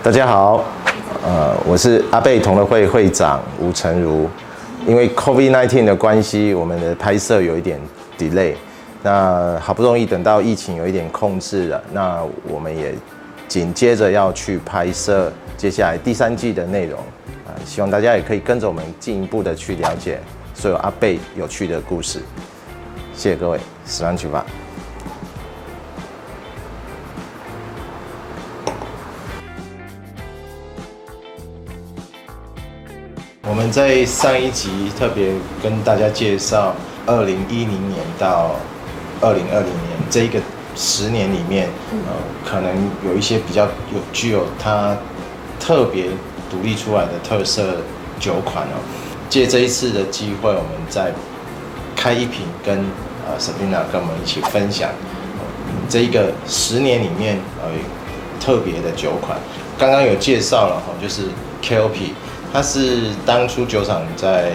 大家好，呃，我是阿贝同乐会会长吴成儒。因为 COVID-19 的关系，我们的拍摄有一点 delay。那好不容易等到疫情有一点控制了，那我们也紧接着要去拍摄接下来第三季的内容啊，希望大家也可以跟着我们进一步的去了解所有阿贝有趣的故事。谢谢各位，十万去吧。我们在上一集特别跟大家介绍，二零一零年到二零二零年这一个十年里面，呃，可能有一些比较有具有它特别独立出来的特色酒款哦。借这一次的机会，我们再开一瓶，跟呃 Sabrina 跟我们一起分享，这一个十年里面呃特别的酒款。刚刚有介绍了哈，就是 KOP。它是当初酒厂在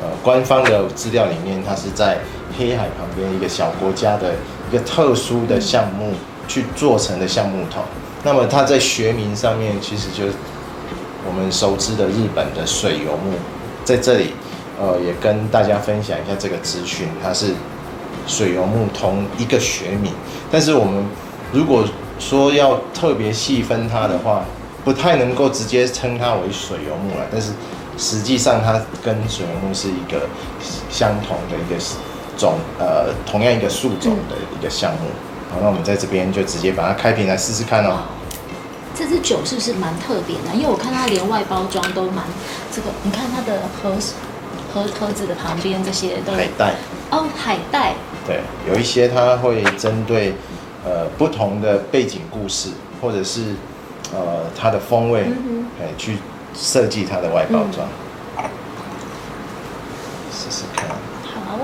呃官方的资料里面，它是在黑海旁边一个小国家的一个特殊的项目去做成的橡木桶。那么它在学名上面，其实就我们熟知的日本的水游木。在这里，呃，也跟大家分享一下这个资讯，它是水油木同一个学名。但是我们如果说要特别细分它的话，不太能够直接称它为水游木了，但是实际上它跟水游木是一个相同的一个种，呃，同样一个树种的一个项目。好，那我们在这边就直接把它开瓶来试试看哦。这支酒是不是蛮特别的？因为我看它连外包装都蛮这个，你看它的盒盒盒子的旁边这些都海带哦，海带。对，有一些它会针对呃不同的背景故事，或者是。呃，它的风味，哎，去设计它的外包装，试试看。好。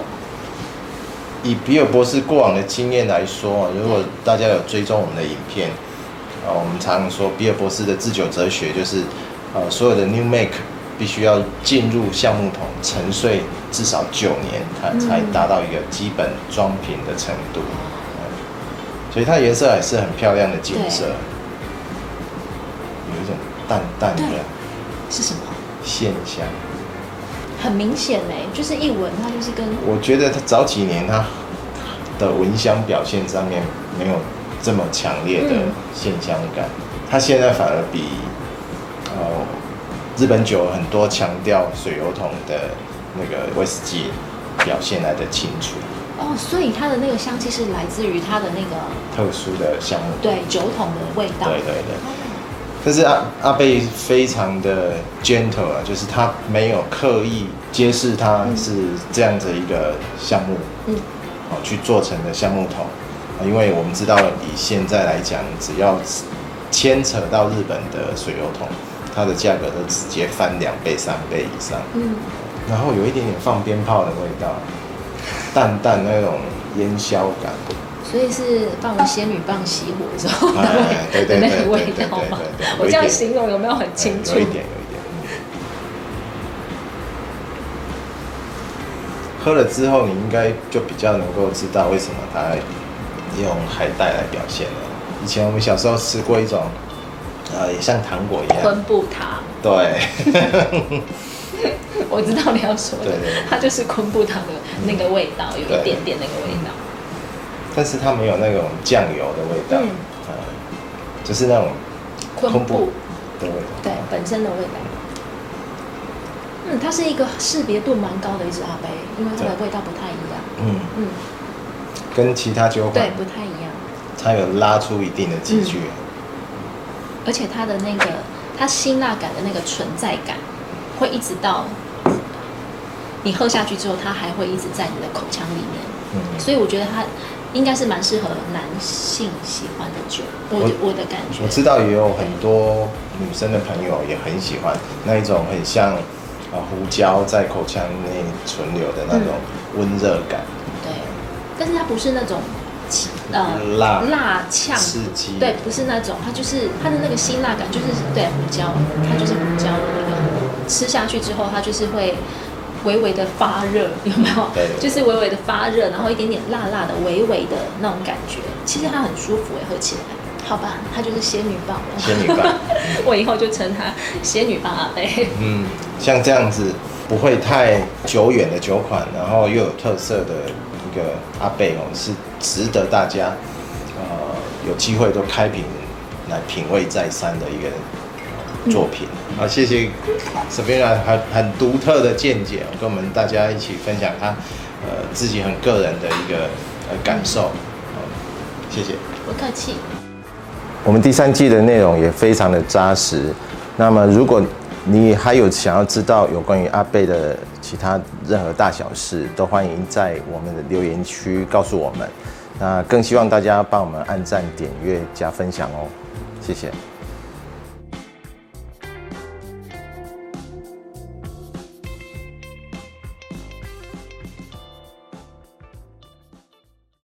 以比尔博士过往的经验来说，如果大家有追踪我们的影片，啊，我们常说比尔博士的制酒哲学就是，呃，所有的 new make 必须要进入橡木桶沉睡至少九年，它才达到一个基本装瓶的程度。所以它颜色还是很漂亮的金色。淡淡的，是什么？现香，很明显嘞，就是一闻它就是跟。我觉得它早几年它的闻香表现上面没有这么强烈的现香感，它现在反而比呃日本酒很多强调水油桶的那个威士忌表现来的清楚。哦，所以它的那个香气是来自于它的那个特殊的橡木，对酒桶的味道。对对对。但是阿阿贝非常的 gentle 啊，就是他没有刻意揭示他是这样子一个项目，嗯，哦去做成的橡木桶，啊，因为我们知道以现在来讲，只要牵扯到日本的水油桶，它的价格都直接翻两倍、三倍以上，嗯，然后有一点点放鞭炮的味道，淡淡那种烟硝感。所以是放仙女棒熄火的时候 的那个味道吗？我这样形容有没有很清楚？有一点，有一点。喝了之后，你应该就比较能够知道为什么它用海带来表现了。以前我们小时候吃过一种，呃，也像糖果一样，昆布糖。对。我知道你要说的，它就是昆布糖的那个味道，有一点点那个味道。但是它没有那种酱油的味道，嗯，呃、就是那种昆布的味道，对，本身的味道。嗯，它是一个识别度蛮高的一支阿杯，因为它的味道不太一样。嗯嗯，跟其他酒款对不太一样。它有拉出一定的积距，嗯，而且它的那个它辛辣感的那个存在感，会一直到你喝下去之后，它还会一直在你的口腔里面。嗯，所以我觉得它。应该是蛮适合男性喜欢的酒，我我，我的感觉。我知道也有很多女生的朋友也很喜欢那一种很像啊胡椒在口腔内存留的那种温热感。嗯。对，但是它不是那种呃辣辣呛刺激，对，不是那种，它就是它的那个辛辣感，就是对胡椒，它就是胡椒的那个，吃下去之后它就是会。微微的发热，有没有？对，就是微微的发热，然后一点点辣辣的，微微的那种感觉。其实它很舒服诶，喝起来。好吧，它就是仙女棒了。仙女棒，我以后就称它仙女棒阿贝。嗯，像这样子不会太久远的酒款，然后又有特色的一个阿贝哦，是值得大家呃有机会都开瓶来品味再三的一个作品。嗯、好，谢谢 Sabrina 很很独特的见解，跟我们大家一起分享他呃自己很个人的一个呃感受。好，谢谢。不客气。我们第三季的内容也非常的扎实。那么，如果你还有想要知道有关于阿贝的其他任何大小事，都欢迎在我们的留言区告诉我们。那更希望大家帮我们按赞、点阅、加分享哦，谢谢。